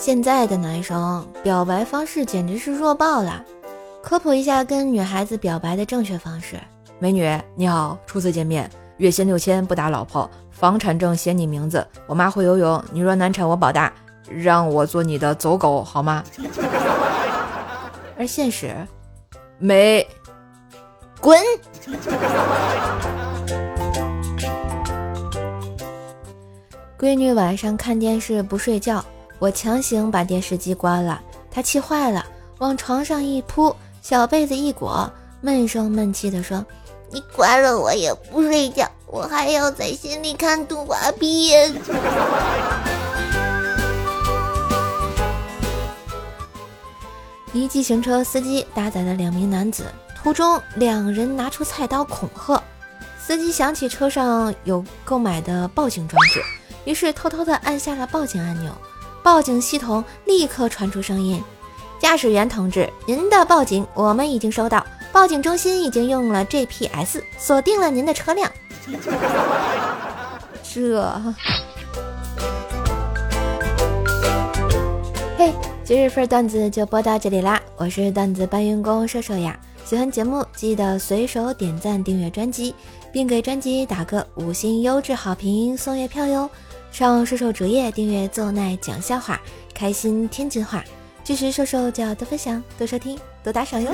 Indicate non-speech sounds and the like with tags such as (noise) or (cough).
现在的男生表白方式简直是弱爆了。科普一下跟女孩子表白的正确方式：美女你好，初次见面，月薪六千不打老婆，房产证写你名字，我妈会游泳，你若难产我保大，让我做你的走狗好吗？而现实，没，滚。(laughs) 闺女晚上看电视不睡觉，我强行把电视机关了，他气坏了，往床上一扑，小被子一裹，闷声闷气地说：“你关了我也不睡觉，我还要在心里看动画片。” (laughs) 一计行车司机搭载了两名男子，途中两人拿出菜刀恐吓，司机想起车上有购买的报警装置。于是偷偷的按下了报警按钮，报警系统立刻传出声音：“驾驶员同志，您的报警我们已经收到，报警中心已经用了 GPS 锁定了您的车辆。(laughs) ”这，嘿，今日份段子就播到这里啦！我是段子搬运工射手呀，喜欢节目记得随手点赞订阅专辑，并给专辑打个五星优质好评送月票哟。上瘦瘦主页订阅“奏奈讲笑话”，开心天津话，支持瘦瘦就要多分享、多收听、多打赏哟。